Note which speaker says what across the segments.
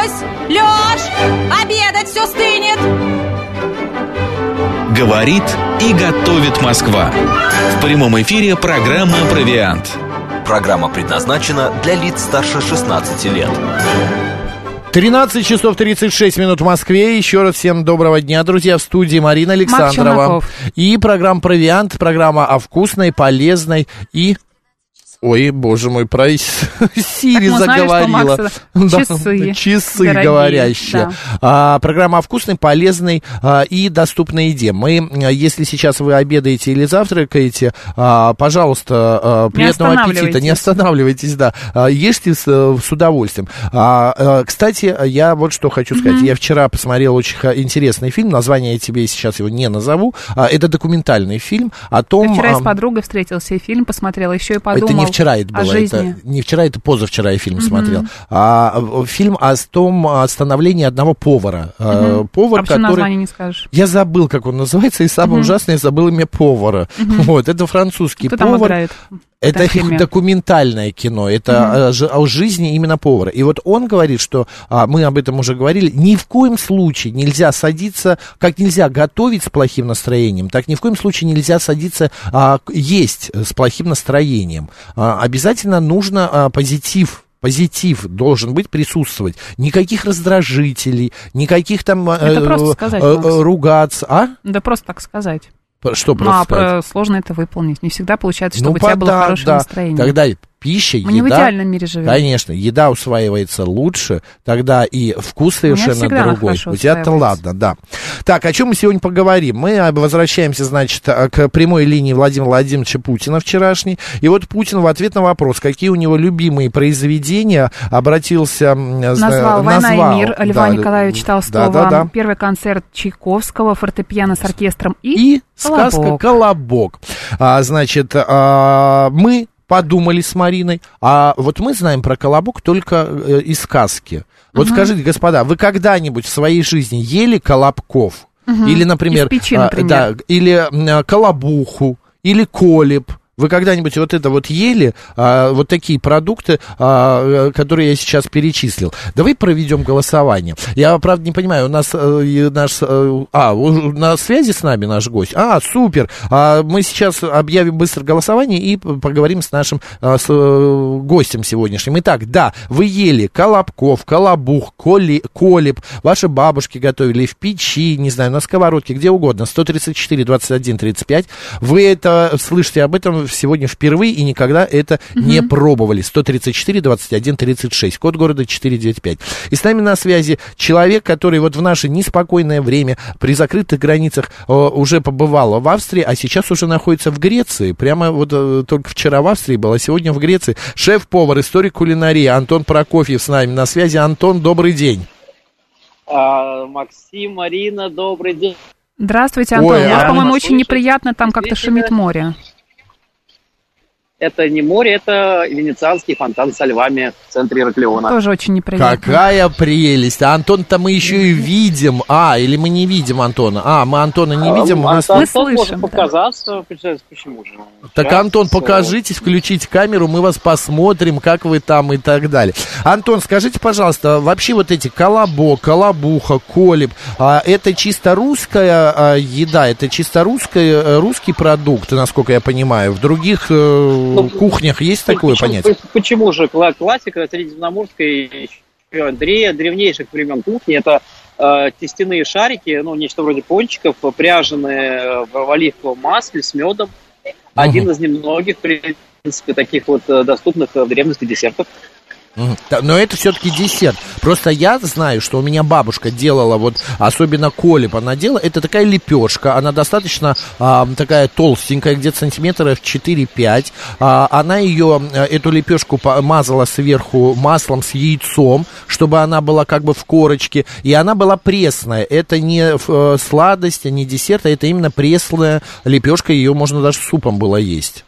Speaker 1: Лёсь! Лёш! Обедать все стынет!
Speaker 2: Говорит и готовит Москва. В прямом эфире программа «Провиант».
Speaker 3: Программа предназначена для лиц старше 16 лет.
Speaker 4: 13 часов 36 минут в Москве. Еще раз всем доброго дня, друзья. В студии Марина Александрова. И программа «Провиант», программа о вкусной, полезной и Ой, боже мой, про Сири заговорила.
Speaker 5: да, часы.
Speaker 4: Часы дорогие, говорящие. Да. А, программа о вкусной, полезной а, и доступной еде. Мы, если сейчас вы обедаете или завтракаете, а, пожалуйста, а, приятного
Speaker 5: не
Speaker 4: аппетита. Не останавливайтесь, да. А, ешьте с, с удовольствием. А, а, кстати, я вот что хочу сказать. Mm-hmm. Я вчера посмотрел очень интересный фильм. Название я тебе сейчас его не назову. А, это документальный фильм о том...
Speaker 5: Я вчера а... с подругой встретился и фильм посмотрела, еще и подумал.
Speaker 4: Это не вчера это было. Это, не вчера, это позавчера я фильм mm-hmm. смотрел. А, фильм о том о становлении одного повара.
Speaker 5: Mm-hmm. Повар, а который... название не скажешь?
Speaker 4: Я забыл, как он называется, и самое mm-hmm. ужасное, я забыл имя повара. Mm-hmm. Вот, это французский
Speaker 5: Кто
Speaker 4: повар.
Speaker 5: Там играет?
Speaker 4: Это документальное кино, это mm-hmm. о, о жизни именно повара. И вот он говорит, что а, мы об этом уже говорили, ни в коем случае нельзя садиться, как нельзя готовить с плохим настроением, так ни в коем случае нельзя садиться а, есть с плохим настроением. А, обязательно нужно а, позитив позитив должен быть присутствовать. Никаких раздражителей, никаких там
Speaker 5: э, сказать, э,
Speaker 4: ругаться. А?
Speaker 5: Да просто так сказать.
Speaker 4: Что просто
Speaker 5: ну, а сказать? сложно это выполнить. Не всегда получается, чтобы ну, у тебя было да, хорошее
Speaker 4: да.
Speaker 5: настроение.
Speaker 4: Тогда пища,
Speaker 5: Мы
Speaker 4: еда...
Speaker 5: не в идеальном мире живем.
Speaker 4: Конечно, еда усваивается лучше, тогда и вкус совершенно другой. У тебя-то ладно, да. Так, о чем мы сегодня поговорим? Мы возвращаемся, значит, к прямой линии Владимира Владимировича Путина вчерашней. И вот Путин в ответ на вопрос, какие у него любимые произведения, обратился...
Speaker 5: Назвал «Война назвал, и мир» Льва да, Николаевича Толстого. Да, да, да. Первый концерт Чайковского, фортепиано с оркестром и...
Speaker 4: И сказка «Колобок». А, значит, а, мы подумали с Мариной. А вот мы знаем про колобок только э, из сказки. Вот угу. скажите, господа, вы когда-нибудь в своей жизни ели колобков?
Speaker 5: Угу.
Speaker 4: Или, например,
Speaker 5: из печи, например.
Speaker 4: А, да, или а, колобуху, или колеб? Вы когда-нибудь вот это вот ели, а, вот такие продукты, а, которые я сейчас перечислил? Давай проведем голосование. Я, правда, не понимаю, у нас а, наш... А, на связи с нами наш гость? А, супер. А, мы сейчас объявим быстро голосование и поговорим с нашим а, с, а, гостем сегодняшним. Итак, да, вы ели колобков, колобух, коли, колеб, ваши бабушки готовили в печи, не знаю, на сковородке, где угодно. 134, 21, 35. Вы это слышите об этом сегодня впервые и никогда это угу. не пробовали. 134 21 36, код города 495. И с нами на связи человек, который вот в наше неспокойное время при закрытых границах э, уже побывал в Австрии, а сейчас уже находится в Греции. Прямо вот э, только вчера в Австрии был, а сегодня в Греции. Шеф-повар, историк кулинарии Антон Прокофьев с нами на связи. Антон, добрый день.
Speaker 6: А, Максим, Марина, добрый день.
Speaker 5: Здравствуйте, Антон. Ой, У вас, а... по-моему, очень неприятно, там как-то шумит море
Speaker 6: это не море, это венецианский фонтан со львами в центре Ираклиона.
Speaker 5: Тоже очень неприятно.
Speaker 4: Какая прелесть. А Антон-то мы еще и видим. А, или мы не видим Антона. А, мы Антона не видим.
Speaker 6: А,
Speaker 4: нас...
Speaker 6: Антон, Антон может показаться. Почему же?
Speaker 4: Так, Антон, покажитесь, включите камеру, мы вас посмотрим, как вы там и так далее. Антон, скажите, пожалуйста, вообще вот эти колобок, колобуха, колеб, а, это чисто русская а, еда, это чисто русская, э, русский продукт, насколько я понимаю. В других э, ну, кухнях есть такое
Speaker 6: почему,
Speaker 4: понятие?
Speaker 6: Почему же классика средиземноморской Андрея древнейших времен кухни это э, тестяные шарики, ну нечто вроде пончиков, пряженные в оливковом масле с медом. Угу. Один из немногих, в принципе, таких вот э, доступных в древности десертов.
Speaker 4: Но это все-таки десерт. Просто я знаю, что у меня бабушка делала, вот особенно колеб она делала, это такая лепешка, она достаточно а, такая толстенькая, где-то сантиметров 4-5. А, она ее, э, эту лепешку мазала сверху маслом с яйцом, чтобы она была как бы в корочке, и она была пресная. Это не э, сладость, не десерт, а это именно пресная лепешка, ее можно даже супом было есть.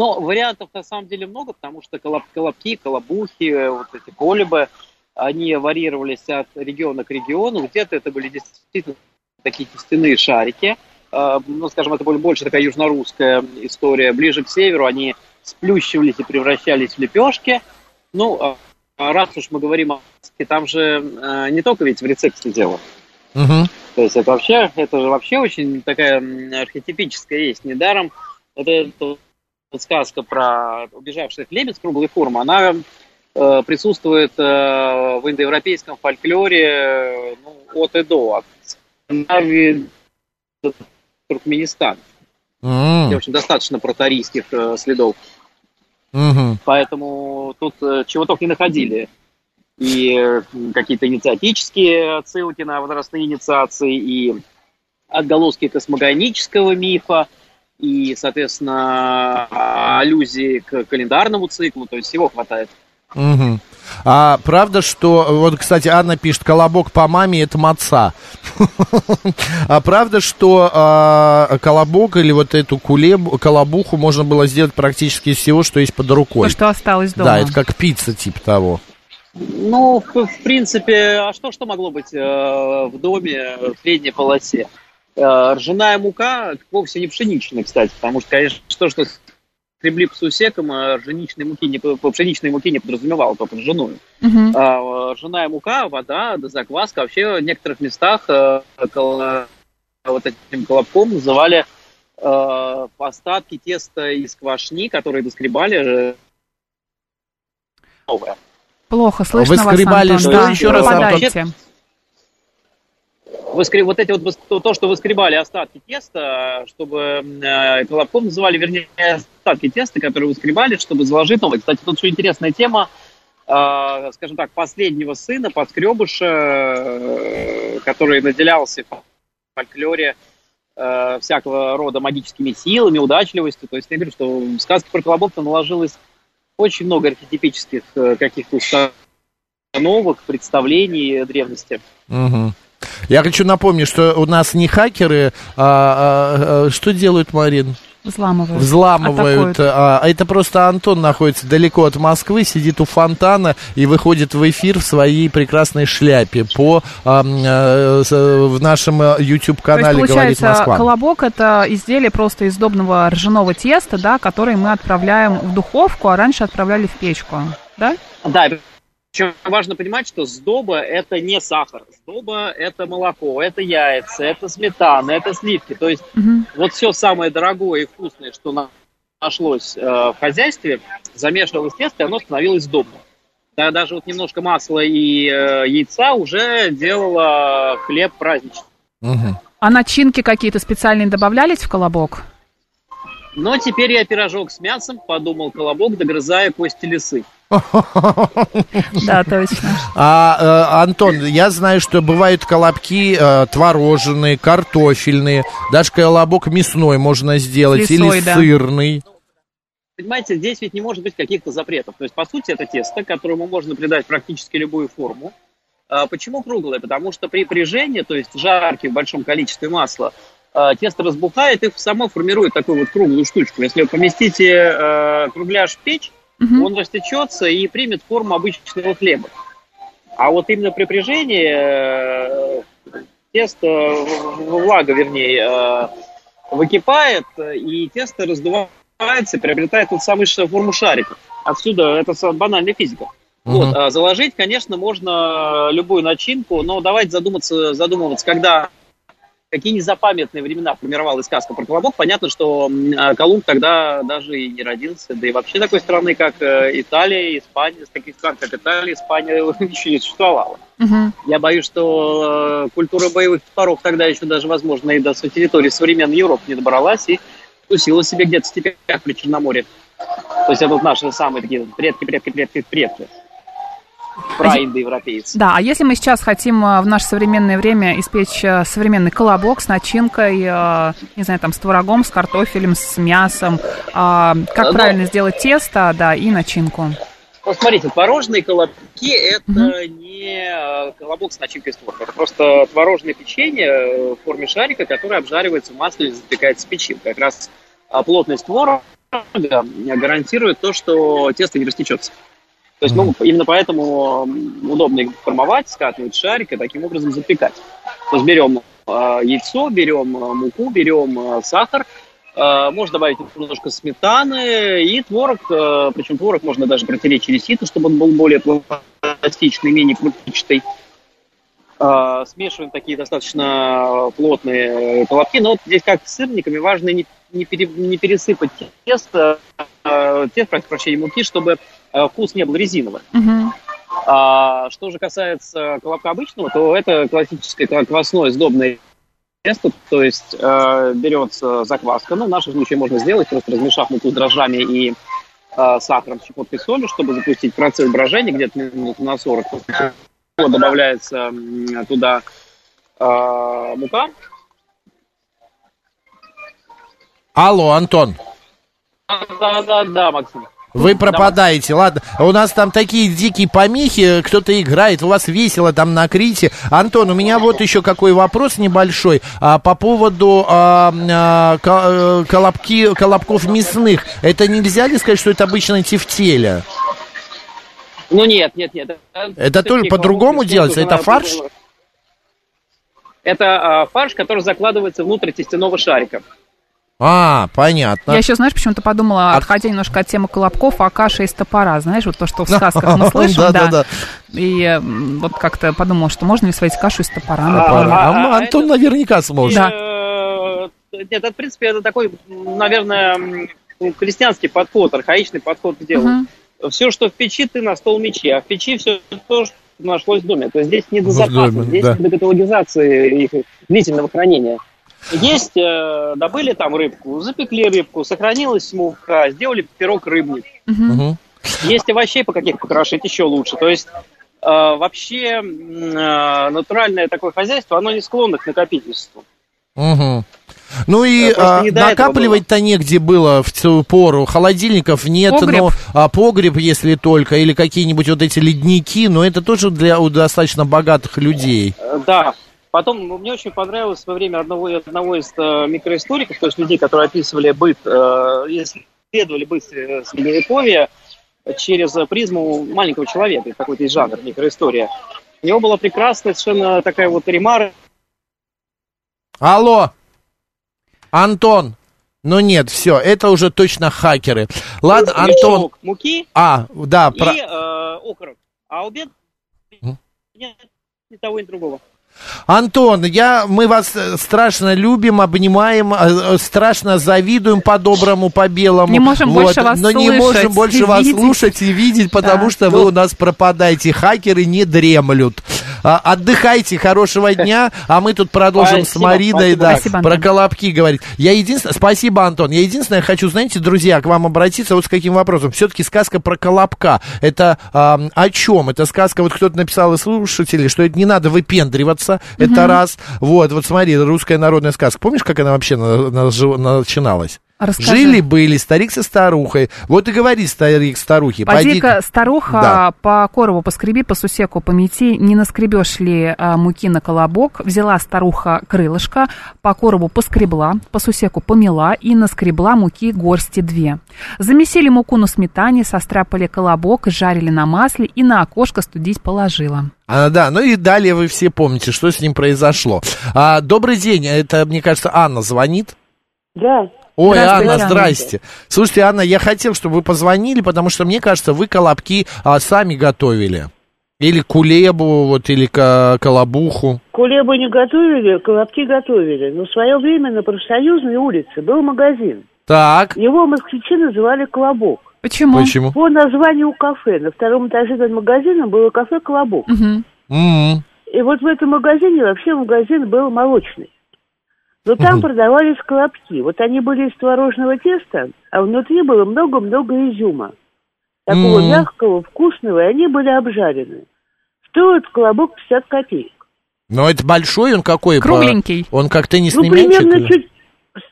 Speaker 6: Но вариантов на самом деле много, потому что колоб, колобки, колобухи, вот эти колебы, они варьировались от региона к региону. Где-то это были действительно такие тестяные шарики. А, ну, скажем, это больше такая южнорусская история. Ближе к северу они сплющивались и превращались в лепешки. Ну, а раз уж мы говорим о там же не только ведь в рецепте дело. Угу. То есть это вообще, это же вообще очень такая архетипическая есть. Недаром это, это сказка про убежавших лебедь круглой формы, она э, присутствует э, в индоевропейском фольклоре э, ну, от и до, от Скандинавии до Туркменистана. Mm. Где очень достаточно протарийских э, следов. Mm-hmm. Поэтому тут э, чего только не находили. И э, какие-то инициатические отсылки на возрастные инициации, и отголоски космогонического мифа, и, соответственно, аллюзии к календарному циклу, то есть всего хватает.
Speaker 4: Угу. А правда, что... Вот, кстати, Анна пишет, колобок по маме это маца. А правда, что а, колобок или вот эту колобуху можно было сделать практически из всего, что есть под рукой?
Speaker 5: То, что осталось дома.
Speaker 4: Да, это как пицца типа того.
Speaker 6: Ну, в, в принципе, а что, что могло быть э, в доме в средней полосе? Э, ржаная мука вовсе не пшеничная, кстати, потому что, конечно, то, что скребли по сусекам, а ржаничной муки не, по пшеничной муке не подразумевало только ржаную. Uh-huh. А, ржаная мука, вода, да, закваска. Вообще в некоторых местах а, вот этим колобком называли остатки теста из квашни, которые доскребали
Speaker 5: новое. Плохо слышно
Speaker 4: Вы скребали
Speaker 5: вас,
Speaker 4: Антон. что? Да, Еще раз, Антон
Speaker 6: воскреб... вот эти вот то, что выскребали остатки теста, чтобы э, колобком называли, вернее, остатки теста, которые выскребали, чтобы заложить новое. Кстати, тут еще интересная тема, э, скажем так, последнего сына, подскребыша, э, который наделялся в фольклоре э, всякого рода магическими силами, удачливостью. То есть я говорю, что в сказке про колобок наложилось очень много архетипических э, каких-то установок, представлений древности.
Speaker 4: Угу. Я хочу напомнить, что у нас не хакеры, а, а, а что делают, Марин?
Speaker 5: Взламывают.
Speaker 4: Взламывают. А, а это просто Антон находится далеко от Москвы, сидит у фонтана и выходит в эфир в своей прекрасной шляпе по а, а, в нашем YouTube-канале «Говорит Москва».
Speaker 5: колобок – это изделие просто из сдобного ржаного теста, да, которое мы отправляем в духовку, а раньше отправляли в печку, да?
Speaker 6: Да, причем важно понимать, что сдоба – это не сахар. Сдоба – это молоко, это яйца, это сметана, это сливки. То есть угу. вот все самое дорогое и вкусное, что нашлось э, в хозяйстве, замешивалось тесто, и оно становилось сдобным. Да, даже вот немножко масла и э, яйца уже делало хлеб праздничный.
Speaker 5: Угу. А начинки какие-то специальные добавлялись в колобок?
Speaker 6: Но теперь я пирожок с мясом, подумал колобок, догрызая кости лисы.
Speaker 5: Да, точно.
Speaker 4: А, э, Антон, я знаю, что бывают колобки э, творожные, картофельные, даже колобок мясной можно сделать, или сырный.
Speaker 6: Понимаете, здесь ведь не может быть каких-то запретов. То есть, по сути, это тесто, которому можно придать практически любую форму. А почему круглое? Потому что при прижении, то есть жарке в большом количестве масла, э, тесто разбухает и само формирует такую вот круглую штучку. Если вы поместите кругляш в печь, угу. он растечется и примет форму обычного хлеба. А вот именно при прижении э, тесто, влага, вернее, э, выкипает, и тесто раздувается, приобретает ту самую форму шарика. Отсюда это банальная физика. Uh-huh. Вот, а заложить, конечно, можно любую начинку, но давайте задуматься, задумываться, когда какие незапамятные времена формировалась сказка про Колобок. Понятно, что а, Колумб тогда даже и не родился. Да и вообще такой страны, как э, Италия, Испания, с таких стран, как Италия, Испания, еще не существовало. Угу. Я боюсь, что э, культура боевых топоров тогда еще даже, возможно, и до территории современной Европы не добралась и тусила себе где-то в степях при Черноморье. То есть это вот наши самые такие предки, предки, предки, предки праиндоевропейцы.
Speaker 5: Да, а если мы сейчас хотим э, в наше современное время испечь э, современный колобок с начинкой, э, не знаю, там, с творогом, с картофелем, с мясом, как Но... правильно сделать тесто, да, и начинку?
Speaker 6: Вот смотрите, творожные колобки – это угу. не колобок с начинкой из творога. Это просто творожное печенье в форме шарика, которое обжаривается в масле и запекается в печи. Как раз плотность творога гарантирует то, что тесто не растечется. То есть, ну, именно поэтому удобно их формовать, скатывать шарик и таким образом запекать. То есть берем э, яйцо, берем э, муку, берем э, сахар, э, можно добавить немножко сметаны и творог, э, причем творог можно даже протереть через сито, чтобы он был более эластичный, менее крутичный. А, смешиваем такие достаточно плотные колобки. Но вот здесь как с сырниками важно не, не, пере, не пересыпать тесто, э, тесто, прошу прощения, муки, чтобы э, вкус не был резиновый.
Speaker 5: Мгм.
Speaker 6: А что же касается колобка обычного, то это классическое квасное сдобное тесто, то есть э, берется закваска, ну, в нашем случае можно сделать, просто размешав муку с дрожжами и э, сахаром, щепоткой соли, чтобы запустить процесс брожения где-то минут на 40. Вот Добавляется туда э, мука,
Speaker 4: Алло, Антон.
Speaker 6: Да-да-да, Максим.
Speaker 4: Вы пропадаете, ладно. У нас там такие дикие помехи, кто-то играет, у вас весело там на Крите. Антон, у меня вот еще какой вопрос небольшой а, по поводу а, а, э, колобки, колобков мясных. Это нельзя ли сказать, что это обычно тефтеля?
Speaker 6: Ну нет, нет, нет.
Speaker 4: Это только
Speaker 6: такие
Speaker 4: по-другому делается? Это
Speaker 6: это
Speaker 4: фарш?
Speaker 6: Это а, фарш, который закладывается внутрь тестяного шарика.
Speaker 4: А, понятно.
Speaker 5: Я еще, знаешь, почему-то подумала,
Speaker 4: А-
Speaker 5: отходя немножко от темы колобков, а каша из топора, знаешь, вот то, что в сказках мы слышим,
Speaker 4: Да,
Speaker 5: да. И вот как-то подумала, что можно ли сварить кашу из топора,
Speaker 6: А,
Speaker 5: например.
Speaker 4: А,
Speaker 6: а,
Speaker 4: Антон наверняка сможет.
Speaker 5: Да.
Speaker 6: Э, Нет, это, в принципе, это такой, наверное, крестьянский подход, архаичный подход к делу. Все, что в печи, ты на стол мечи, а в печи все то, что нашлось в доме. То есть здесь не до запаса, здесь
Speaker 4: да.
Speaker 6: не до каталогизации их длительного хранения. Есть, э, добыли там рыбку, запекли рыбку, сохранилась мука, сделали пирог рыбник.
Speaker 5: Мгм.
Speaker 4: Мгм.
Speaker 6: Есть овощей по каких покрошить еще лучше. То есть э, вообще э, натуральное такое хозяйство, оно не склонно к накопительству.
Speaker 4: Мгм. Ну и а,
Speaker 6: не
Speaker 4: накапливать-то негде было в ту пору. Холодильников нет,
Speaker 5: Погреб.
Speaker 4: но а, погреб, если только, или какие-нибудь вот эти ледники, но это тоже для достаточно богатых людей.
Speaker 6: Э, Да. Потом ну, мне очень понравилось во время одного, одного из э, микроисториков, то есть людей, которые описывали быт, э, исследовали быт э, Средневековья через призму маленького человека. Это Такой есть жанр микроистория. У него была прекрасная совершенно такая вот ремара.
Speaker 4: Алло, Антон. Ну нет, все, это уже точно хакеры. Ладно, Антон.
Speaker 6: мешок муки
Speaker 4: А, да, про...
Speaker 6: и э, окорок. А обед
Speaker 4: Мгм.
Speaker 6: нет ни того, ни другого.
Speaker 4: Антон, я, мы вас э, страшно любим, обнимаем, э, э, страшно завидуем по-доброму, по-белому.
Speaker 5: Не можем больше вас
Speaker 4: Но не можем больше вас
Speaker 5: видеть.
Speaker 4: слушать и видеть, потому
Speaker 5: Да.
Speaker 4: что вы у нас пропадаете. Хакеры не дремлют. А, отдыхайте, хорошего дня, а мы тут продолжим с
Speaker 6: Спасибо,
Speaker 4: Мариной,
Speaker 6: спасибо.
Speaker 4: да,
Speaker 5: Спасибо,
Speaker 4: про колобки говорить. Я единственное, спасибо, Антон, я единственное хочу, знаете, друзья, к вам обратиться вот с каким вопросом. Все-таки сказка про колобка, это а, о чем? Это сказка, вот кто-то написал из слушателей, что это не надо выпендриваться, это раз. Вот, вот смотри, русская народная сказка. Помнишь, как она вообще на- на- жи- начиналась?
Speaker 5: Расскажи.
Speaker 4: Жили-были старик со старухой. Вот и говорит старик старухе.
Speaker 5: Поди-ка, старуха,
Speaker 4: Да.
Speaker 5: по корову поскреби, по сусеку помети, не наскребешь ли а, муки на колобок. Взяла старуха крылышко, по корову поскребла, по сусеку помела и наскребла муки горсти две. Замесили муку на сметане, состряпали колобок, жарили на масле и на окошко студить положила.
Speaker 4: А, да, ну и далее вы все помните, что с ним произошло. А, добрый день, это, мне кажется, Анна звонит.
Speaker 7: Да.
Speaker 4: Ой, Анна,
Speaker 5: Анна.
Speaker 4: здрасте. Слушайте, Анна, я хотел, чтобы вы позвонили, потому что мне кажется, вы колобки а, сами готовили. Или кулебу, вот, или ко- колобуху.
Speaker 7: Кулебы не готовили, колобки готовили. Но в свое время на профсоюзной улице был магазин.
Speaker 4: Так,
Speaker 7: Его москвичи называли «Колобок».
Speaker 5: Почему?
Speaker 4: почему?
Speaker 7: По названию кафе. На втором этаже над магазином было кафе «Колобок».
Speaker 5: Мгм.
Speaker 4: М,
Speaker 7: И вот в этом магазине вообще магазин был молочный. Но там
Speaker 4: Мгм.
Speaker 7: продавались колобки. Вот они были из творожного теста, а внутри было много-много изюма. Такого
Speaker 4: М.
Speaker 7: мягкого, вкусного, и они были обжарены. Стоит колобок 50 копеек.
Speaker 4: Но это большой он какой? по-
Speaker 5: Кругленький.
Speaker 4: Он как
Speaker 7: Ну,
Speaker 4: теннисный мячик?
Speaker 7: примерно
Speaker 4: или?
Speaker 7: чуть...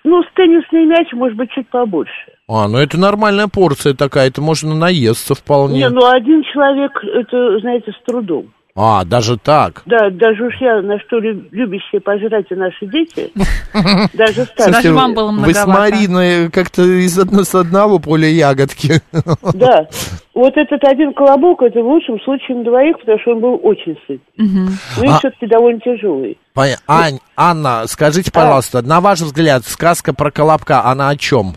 Speaker 7: Ну, с теннисный мяч, может быть, чуть побольше.
Speaker 4: А, ну это нормальная порция такая, это можно наесться вполне.
Speaker 7: Не, ну один человек, это, знаете, с трудом.
Speaker 4: А, даже так.
Speaker 7: Да, даже уж я, на что лю- любящие пожрать и наши дети, даже
Speaker 5: Даже
Speaker 7: старше.
Speaker 5: вам было
Speaker 4: Вы с
Speaker 5: многовато.
Speaker 4: Мариной как-то из одно, с одного поля ягодки.
Speaker 7: Да. Вот этот один колобок, это в лучшем случае на двоих, потому что он был очень сыт. Ну и
Speaker 4: А-
Speaker 7: все-таки довольно тяжелый.
Speaker 4: Ань, Анна, скажите, пожалуйста, на ваш взгляд, сказка про Колобка, она о чем?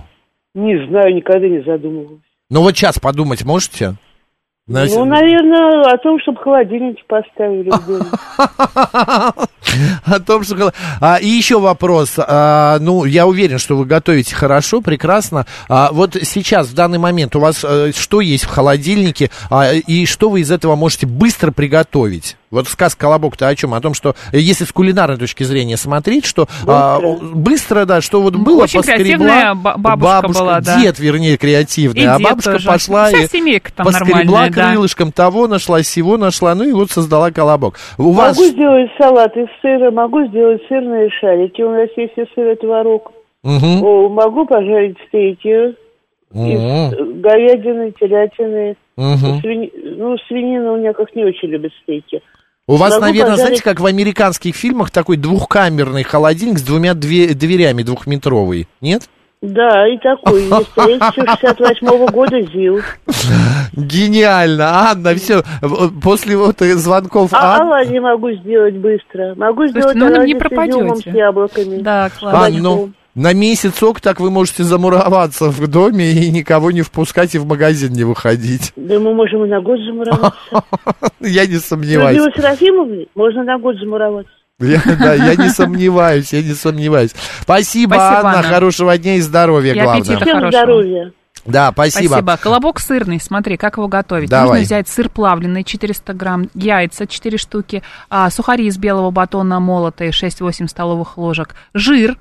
Speaker 7: Не знаю, никогда не задумывалась.
Speaker 4: Ну вот сейчас подумать можете? На-
Speaker 7: Ну, наверное, о том, чтобы холодильник поставили.
Speaker 4: О том, что... А, и еще вопрос. А, ну, я уверен, что вы готовите хорошо, прекрасно. А, вот сейчас, в данный момент, у вас э, что есть в холодильнике, а, и что вы из этого можете быстро приготовить? Вот сказ «Колобок»-то о чем? О том, что э, если с кулинарной точки зрения смотреть, что а, быстро, да, что вот было,
Speaker 5: Очень
Speaker 4: поскребла,
Speaker 5: креативная ба- бабушка была, да.
Speaker 4: дед, вернее, креативный,
Speaker 5: И
Speaker 4: а бабушка
Speaker 5: тоже.
Speaker 4: пошла
Speaker 5: Вся
Speaker 4: и
Speaker 5: там
Speaker 4: поскребла
Speaker 5: нормальная, да.
Speaker 4: крылышком того, нашла сего, нашла, ну и вот создала «Колобок». У вас...
Speaker 7: Могу сделать салат из сыра, могу сделать сырные шарики. У нас есть и сыр и творог.
Speaker 4: Мгм.
Speaker 7: О, могу пожарить стейки
Speaker 4: М.
Speaker 7: из говядины, телятины.
Speaker 4: Мгм.
Speaker 7: Свини- Ну, свинина у меня как не очень любит стейки.
Speaker 4: У вас,
Speaker 7: Могу
Speaker 4: наверное,
Speaker 7: пожарить-
Speaker 4: знаете, как в американских фильмах такой двухкамерный холодильник с двумя две- дверями двухметровый, нет?
Speaker 7: Да, и такой есть. Есть еще 68 года ЗИЛ.
Speaker 4: Гениально, Анна, все, после вот звонков
Speaker 7: А
Speaker 4: Ан-
Speaker 7: оладьи могу сделать быстро. Могу
Speaker 5: Слушайте,
Speaker 7: сделать
Speaker 5: ну, ну,
Speaker 7: оладьи
Speaker 5: не
Speaker 7: с изюмом, с
Speaker 5: пропадете.
Speaker 7: яблоками.
Speaker 5: Да, классно.
Speaker 4: Ан, ну, на месяцок так вы можете замуроваться в доме и никого не впускать и в магазин не выходить.
Speaker 7: Да мы можем и на год замуроваться.
Speaker 4: Я не
Speaker 7: Людмила
Speaker 4: сомневаюсь.
Speaker 7: Серафимовна, можно на год замуроваться.
Speaker 4: Я, да, я не сомневаюсь, я не сомневаюсь. Спасибо,
Speaker 5: Спасибо,
Speaker 4: Анна,
Speaker 5: Анна.
Speaker 4: хорошего дня и здоровья,
Speaker 5: И
Speaker 4: главное.
Speaker 7: Всем здоровья.
Speaker 4: Да, спасибо.
Speaker 5: Спасибо. Колобок сырный, смотри, как его готовить.
Speaker 4: Давай.
Speaker 5: Нужно взять сыр плавленый 400 грамм, яйца 4 штуки, а, сухари из белого батона молотые 6-8 столовых ложек, жир,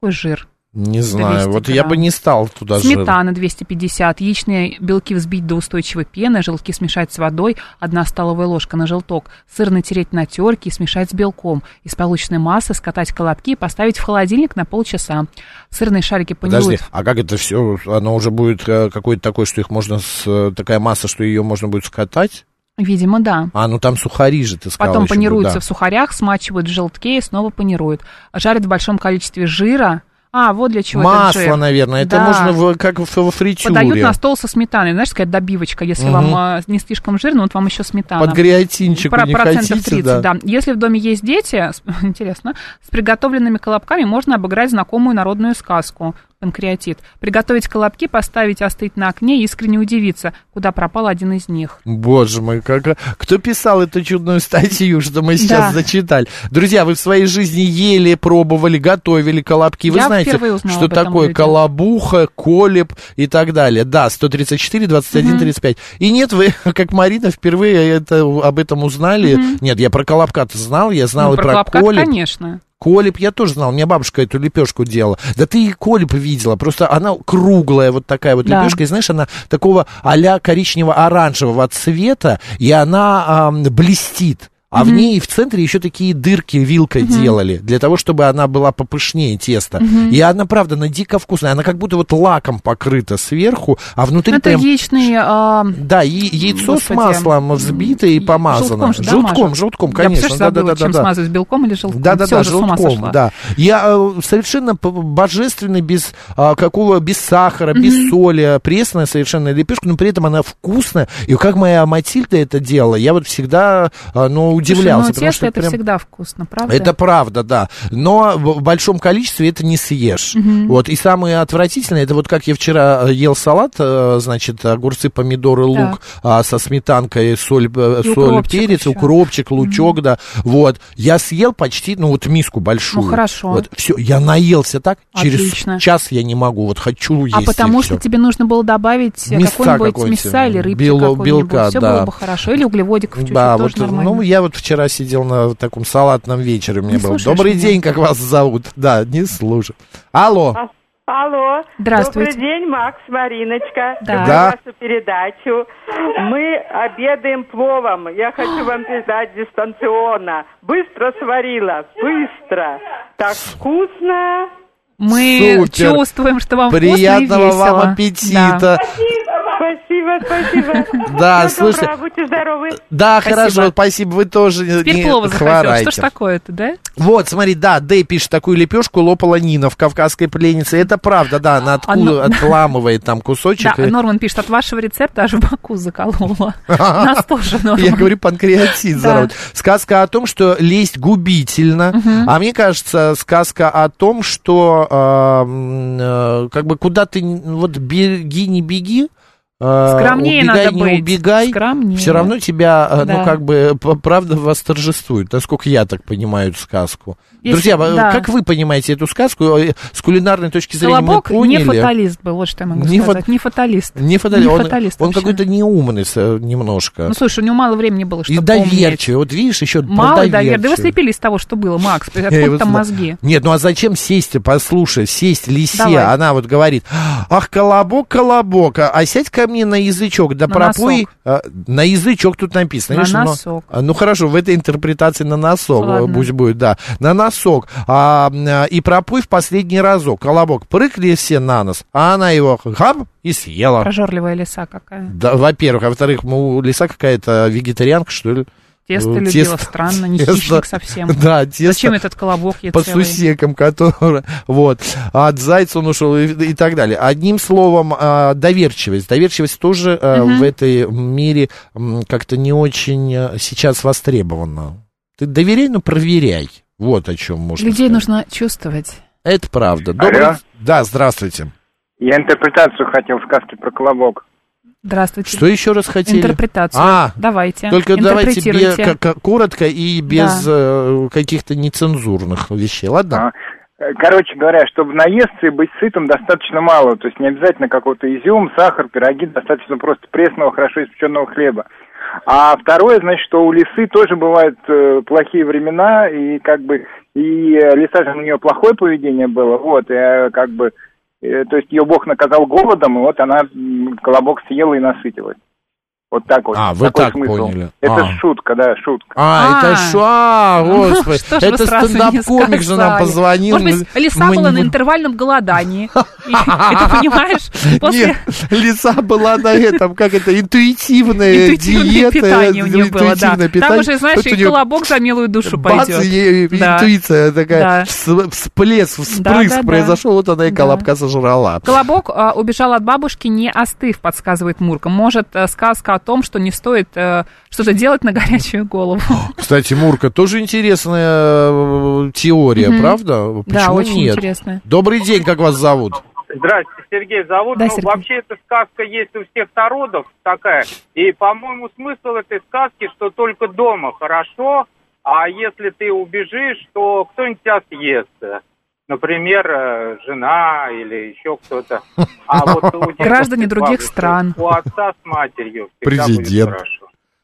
Speaker 5: какой жир?
Speaker 4: Не знаю,
Speaker 5: 200
Speaker 4: вот я бы
Speaker 5: грамм.
Speaker 4: не стал туда жир.
Speaker 5: Сметана 250, яичные белки взбить до устойчивой пены, желтки смешать с водой, 1 столовая ложка на желток, сыр натереть на терке и смешать с белком. Из полученной массы скатать колобки и поставить в холодильник на полчаса. Сырные шарики
Speaker 4: Подожди,
Speaker 5: панируют.
Speaker 4: а как это все? Оно уже будет э, какое-то такое, что их можно с э, такая масса, что ее можно будет скатать?
Speaker 5: Видимо, да.
Speaker 4: А, ну там сухари же, ты сказала.
Speaker 5: Потом панируются
Speaker 4: будут,
Speaker 5: в сухарях, смачивают в желтке и снова панируют. Жарят в большом количестве жира. А, вот для
Speaker 4: да.
Speaker 5: чего
Speaker 4: Масло,
Speaker 5: жир.
Speaker 4: наверное, это
Speaker 5: Да.
Speaker 4: можно в- как в, во фритюре.
Speaker 5: Подают на стол со сметаной. Знаешь, сказать, добивочка. Если
Speaker 4: Мгм.
Speaker 5: вам а, не слишком жирно, вот вам еще сметана.
Speaker 4: Под греатинчику
Speaker 5: Про-
Speaker 4: не
Speaker 5: процентов
Speaker 4: хотите,
Speaker 5: 30,
Speaker 4: да?
Speaker 5: да. Если в доме есть дети, с- интересно, с приготовленными колобками можно обыграть знакомую народную сказку панкреатит. Приготовить колобки, поставить остыть на окне и искренне удивиться, куда пропал один из них.
Speaker 4: Боже мой, как... кто писал эту чудную статью, что мы сейчас
Speaker 5: Да.
Speaker 4: зачитали? Друзья, вы в своей жизни ели, пробовали, готовили колобки. Вы
Speaker 5: Я
Speaker 4: знаете, что такое
Speaker 5: блюде.
Speaker 4: колобуха, колеб и так далее. Да, 134, 21, 35. И нет, вы, как Марина, впервые это, об этом узнали. Нет, я про колобка-то знал, я знал
Speaker 5: Ну,
Speaker 4: и
Speaker 5: про
Speaker 4: про колеб.
Speaker 5: конечно.
Speaker 4: Колеб я тоже знал, у меня бабушка эту лепешку делала. Да ты и колеб видела, просто она круглая вот такая вот
Speaker 5: Да.
Speaker 4: лепешка, и знаешь, она такого а-ля коричнево-оранжевого цвета, и она ам, блестит. А в ней в центре еще такие дырки вилкой делали, для того, чтобы она была попышнее теста. И она, правда, она дико вкусная. Она как будто вот лаком покрыта сверху, а внутри
Speaker 5: Это
Speaker 4: прям...
Speaker 5: яичный... а,
Speaker 4: Да, и яйцо
Speaker 5: Господи.
Speaker 4: с маслом взбито и помазано.
Speaker 5: Желтком, же, да,
Speaker 4: желтком,
Speaker 5: Маша?
Speaker 4: желтком,
Speaker 5: Я,
Speaker 4: конечно.
Speaker 5: представляешь,
Speaker 4: да, да,
Speaker 5: забыла,
Speaker 4: да,
Speaker 5: чем
Speaker 4: да.
Speaker 5: смазывать, белком или желтком?
Speaker 4: Да, да,
Speaker 5: Всё,
Speaker 4: да, желтком, да. Я э, совершенно божественный, без а, какого, без сахара, без соли, пресная совершенно лепешка, но при этом она вкусная. И как моя Матильда это делала, я вот всегда, а, ну,
Speaker 5: Слушай,
Speaker 4: удивлялся.
Speaker 5: ну,
Speaker 4: потому что
Speaker 5: это
Speaker 4: прям-
Speaker 5: всегда вкусно, правда?
Speaker 4: это правда, да. Но в большом количестве это не съешь. Вот. И самое отвратительное, это вот как я вчера э, ел салат, э, значит, огурцы, помидоры, лук а, со сметанкой, соль, э,
Speaker 5: И
Speaker 4: соль
Speaker 5: укропчик
Speaker 4: перец,
Speaker 5: еще.
Speaker 4: укропчик, лучок, да. Вот. Я съел почти, ну, вот миску большую.
Speaker 5: Ну, хорошо.
Speaker 4: Вот, все, я наелся так, через
Speaker 5: Отлично.
Speaker 4: час я не могу, вот хочу есть.
Speaker 5: А потому что тебе нужно было добавить какой-нибудь мяса или рыбки
Speaker 4: бело- белка,
Speaker 5: Все
Speaker 4: да.
Speaker 5: было бы хорошо. Или углеводиков чуть-чуть,
Speaker 4: Да,
Speaker 5: тоже
Speaker 4: вот,
Speaker 5: нормально.
Speaker 4: ну, я вот вчера сидел на таком салатном вечере, у меня
Speaker 5: Не
Speaker 4: был. Добрый
Speaker 5: меня?
Speaker 4: день, как вас зовут? Да, не слушаю. Алло.
Speaker 8: Алло.
Speaker 5: Здравствуйте.
Speaker 8: Добрый день, Макс, Мариночка.
Speaker 5: Да.
Speaker 4: Да.
Speaker 8: вашу передачу. Мы обедаем пловом. Я хочу вам передать дистанционно. Быстро сварила. Быстро. Так вкусно.
Speaker 5: Мы
Speaker 4: Супер.
Speaker 5: чувствуем, что вам
Speaker 4: Приятного
Speaker 5: вкусно и весело.
Speaker 4: вам аппетита.
Speaker 5: Да.
Speaker 8: Спасибо, спасибо.
Speaker 4: Да,
Speaker 8: Всего
Speaker 4: слушай.
Speaker 8: доброго, будьте здоровы.
Speaker 4: Да,
Speaker 5: Спасибо.
Speaker 4: хорошо, спасибо, вы тоже не-
Speaker 5: Теперь
Speaker 4: не
Speaker 5: плова
Speaker 4: хворайте.
Speaker 5: Что ж такое-то, да?
Speaker 4: Вот, смотри, да, Дэй пишет, такую лепешку лопала Нина в «Кавказской пленнице». Это правда, да, она откуда,
Speaker 5: ну-
Speaker 4: отламывает там кусочек.
Speaker 5: Да,
Speaker 4: и-
Speaker 5: Норман пишет, от вашего рецепта аж в боку заколола. Нас тоже, Норман.
Speaker 4: Я говорю, панкреатит заработал. Сказка о том, что лесть губительно. А мне кажется, сказка о том, что м, э, как бы куда ты вот беги, не беги,
Speaker 5: Скромнее
Speaker 4: убегай,
Speaker 5: надо
Speaker 4: не
Speaker 5: быть.
Speaker 4: убегай,
Speaker 5: Скромнее.
Speaker 4: все равно тебя, э, ну,
Speaker 5: Да.
Speaker 4: как бы, правда восторжествует, насколько я так понимаю эту сказку.
Speaker 5: Если-
Speaker 4: Друзья,
Speaker 5: да.
Speaker 4: как вы понимаете эту сказку? Э, С кулинарной точки зрения
Speaker 5: Колобок
Speaker 4: мы поняли.
Speaker 5: не фаталист был, вот что я могу
Speaker 4: Не
Speaker 5: сказать.
Speaker 4: фат-
Speaker 5: Не фаталист.
Speaker 4: Не фатали-
Speaker 5: Не
Speaker 4: он,
Speaker 5: фаталист
Speaker 4: он какой-то неумный немножко.
Speaker 5: Ну, слушай, у него мало времени было,
Speaker 4: И
Speaker 5: чтобы
Speaker 4: доверчивый. Вот видишь, еще
Speaker 5: Мало доверия. Да вы
Speaker 4: доверчивый.
Speaker 5: слепили из того, что было, Макс. Откуда там мозги?
Speaker 4: Нет, ну а зачем сесть, послушай, сесть лисе,
Speaker 5: Давай.
Speaker 4: она вот говорит, ах, колобок, колобок, а, а сядь ко мне на язычок, да
Speaker 5: На
Speaker 4: пропой, а, на язычок тут написано.
Speaker 5: На
Speaker 4: Видишь, ну,
Speaker 5: носок.
Speaker 4: а, Ну, хорошо, в этой интерпретации на носок,
Speaker 5: Ладно.
Speaker 4: э, пусть будет, да, на носок, а, а, и в последний разок, колобок, прыгли все на нос, а она его хап и съела.
Speaker 5: Прожорливая лиса какая.
Speaker 4: Да, во-первых, а во-вторых, лиса какая-то вегетарианка, что ли?
Speaker 5: Тесто
Speaker 4: Э,
Speaker 5: любила,
Speaker 4: тесто-
Speaker 5: странно, не
Speaker 4: тесто-
Speaker 5: хищник совсем.
Speaker 4: Да, тесто
Speaker 5: Зачем этот колобок ей
Speaker 4: по
Speaker 5: целый?
Speaker 4: сусекам, которые, вот, от зайца он ушел и, и так далее. Одним словом, а, доверчивость. Доверчивость тоже а, в этой мире как-то не очень а, сейчас востребована. Ты доверяй, но проверяй. Вот о чем можно
Speaker 5: Людей
Speaker 4: сказать.
Speaker 5: нужно чувствовать.
Speaker 4: Это правда. Добрый...
Speaker 9: Алло.
Speaker 4: Да, здравствуйте.
Speaker 9: Я интерпретацию хотел сказки про колобок.
Speaker 5: Здравствуйте.
Speaker 4: Что еще раз хотели?
Speaker 5: Интерпретацию.
Speaker 4: А,
Speaker 5: Давайте.
Speaker 4: только давайте бе-
Speaker 5: Интерпретируйте.
Speaker 4: к- к- коротко и без
Speaker 5: Да.
Speaker 4: э, каких-то нецензурных вещей. Ладно?
Speaker 9: А, э, Короче говоря, чтобы наесться и быть сытым, достаточно мало. То есть не обязательно какой-то изюм, сахар, пироги, достаточно просто пресного, хорошо испеченного хлеба. А второе, значит, что у лисы тоже бывают э, плохие времена, и как бы, и э, лиса же у нее плохое поведение было, вот, и э, как бы, то есть ее Бог наказал голодом, и вот она колобок съела и насытилась. Вот так вот.
Speaker 4: А, вы
Speaker 9: Такой
Speaker 4: так
Speaker 9: смысл.
Speaker 4: поняли.
Speaker 9: Это
Speaker 4: А.
Speaker 9: шутка, да, шутка.
Speaker 4: А,
Speaker 5: А.
Speaker 4: это шо, а, господи, это стендап-комик же нам позвонил.
Speaker 5: Может быть, лиса
Speaker 4: мы
Speaker 5: была на интервальном голодании. И, ты понимаешь, после
Speaker 4: Нет, лиса была на этом, как это, интуитивная
Speaker 5: интуитивное
Speaker 4: диета.
Speaker 5: питание у нее было, да.
Speaker 4: интуитивное
Speaker 5: Там уже, знаешь, и колобок за милую душу
Speaker 4: Бац,
Speaker 5: пойдет. Да.
Speaker 4: интуиция такая,
Speaker 5: Да.
Speaker 4: всплеск, вспрыск произошел, вот она и колобка сожрала.
Speaker 5: Колобок а, убежал от бабушки, не остыв, подсказывает Мурка. Может, э, сказка том, что не стоит э, что-то делать на горячую голову.
Speaker 4: Кстати, Мурка, тоже интересная э, теория,
Speaker 5: Мгм.
Speaker 4: правда? Почему
Speaker 5: Да, очень
Speaker 4: нет?
Speaker 5: интересно.
Speaker 4: Добрый день, как вас зовут?
Speaker 6: Здравствуйте, Сергей зовут.
Speaker 5: Да,
Speaker 6: ну,
Speaker 5: Сергей.
Speaker 6: вообще эта сказка есть у всех народов такая. И, по-моему, смысл этой сказки, что только дома хорошо, а если ты убежишь, то кто-нибудь тебя съест. Например, э, жена или еще кто-то. А вот у
Speaker 5: Граждане других стран.
Speaker 6: У отца с матерью всегда будет
Speaker 4: Президент.
Speaker 6: хорошо.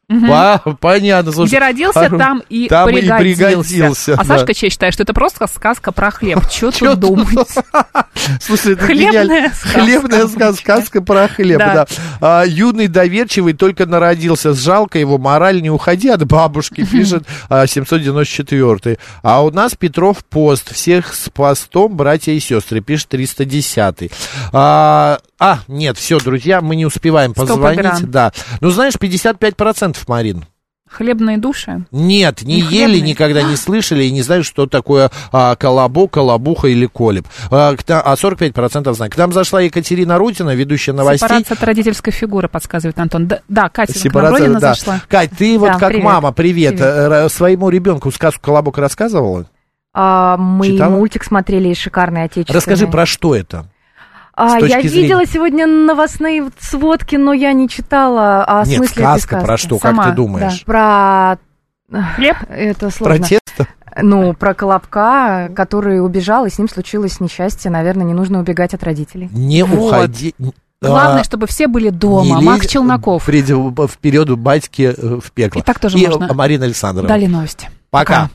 Speaker 5: Мгм.
Speaker 4: Па- понятно, слушай.
Speaker 5: Где родился,
Speaker 4: хоро-
Speaker 5: там и
Speaker 4: там и
Speaker 5: пригодился.
Speaker 4: пригодился,
Speaker 5: А
Speaker 4: да.
Speaker 5: Сашка Чей считает, что это просто сказка про хлеб. Чё тут думать?
Speaker 4: Слушай, это
Speaker 5: Хлебная сказка.
Speaker 4: Хлебная сказка, про хлеб,
Speaker 5: Да.
Speaker 4: А, юный доверчивый только народился, жалко его, мораль не уходи от бабушки, пишет а, 794 А у нас Петров пост, всех с постом, братья и сестры, пишет 310 А, а, нет, все, друзья, мы не успеваем позвонить,
Speaker 5: Игорь.
Speaker 4: да. Ну, знаешь, 55%, Марин.
Speaker 5: Хлебные души?
Speaker 4: Нет, не,
Speaker 5: Не
Speaker 4: ели,
Speaker 5: хлебные?
Speaker 4: никогда не слышали и не знают, что такое а, колобок, колобуха или колеб. А, а 45% знают. К нам зашла Екатерина Рутина, ведущая новостей.
Speaker 5: Сепарация от родительской фигуры, подсказывает Антон. Да, да Катя к нам
Speaker 4: Сепарация, да.
Speaker 5: зашла.
Speaker 4: Кать, ты вот
Speaker 10: Да,
Speaker 4: как
Speaker 10: привет.
Speaker 4: мама, привет,
Speaker 10: Привет.
Speaker 4: э, своему ребенку сказку «Колобок» рассказывала?
Speaker 10: А, мы
Speaker 4: Читала?
Speaker 10: мультик смотрели шикарный отечественный.
Speaker 4: Расскажи, про что это?
Speaker 10: А, я
Speaker 4: зрения-
Speaker 10: видела сегодня новостные сводки, но я не читала о
Speaker 4: Нет,
Speaker 10: смысле этой
Speaker 4: сказка про
Speaker 10: сказки.
Speaker 4: что,
Speaker 5: Сама,
Speaker 4: как ты думаешь?
Speaker 10: Про...
Speaker 5: Хлеб?
Speaker 10: Это
Speaker 4: Про
Speaker 10: сложно.
Speaker 4: тесто?
Speaker 10: Ну, про Колобка, который убежал, и с ним случилось несчастье. Наверное, не нужно убегать от родителей.
Speaker 4: Не
Speaker 5: Вот.
Speaker 4: уходи.
Speaker 5: Главное,
Speaker 4: А,
Speaker 5: чтобы все были
Speaker 4: не
Speaker 5: дома.
Speaker 4: лезь
Speaker 5: Макс Челноков.
Speaker 4: Вперед, вперед батьки э, в пекло.
Speaker 5: И так тоже
Speaker 4: И
Speaker 5: можно.
Speaker 4: Марина Александровна.
Speaker 5: Дали новости.
Speaker 4: Пока.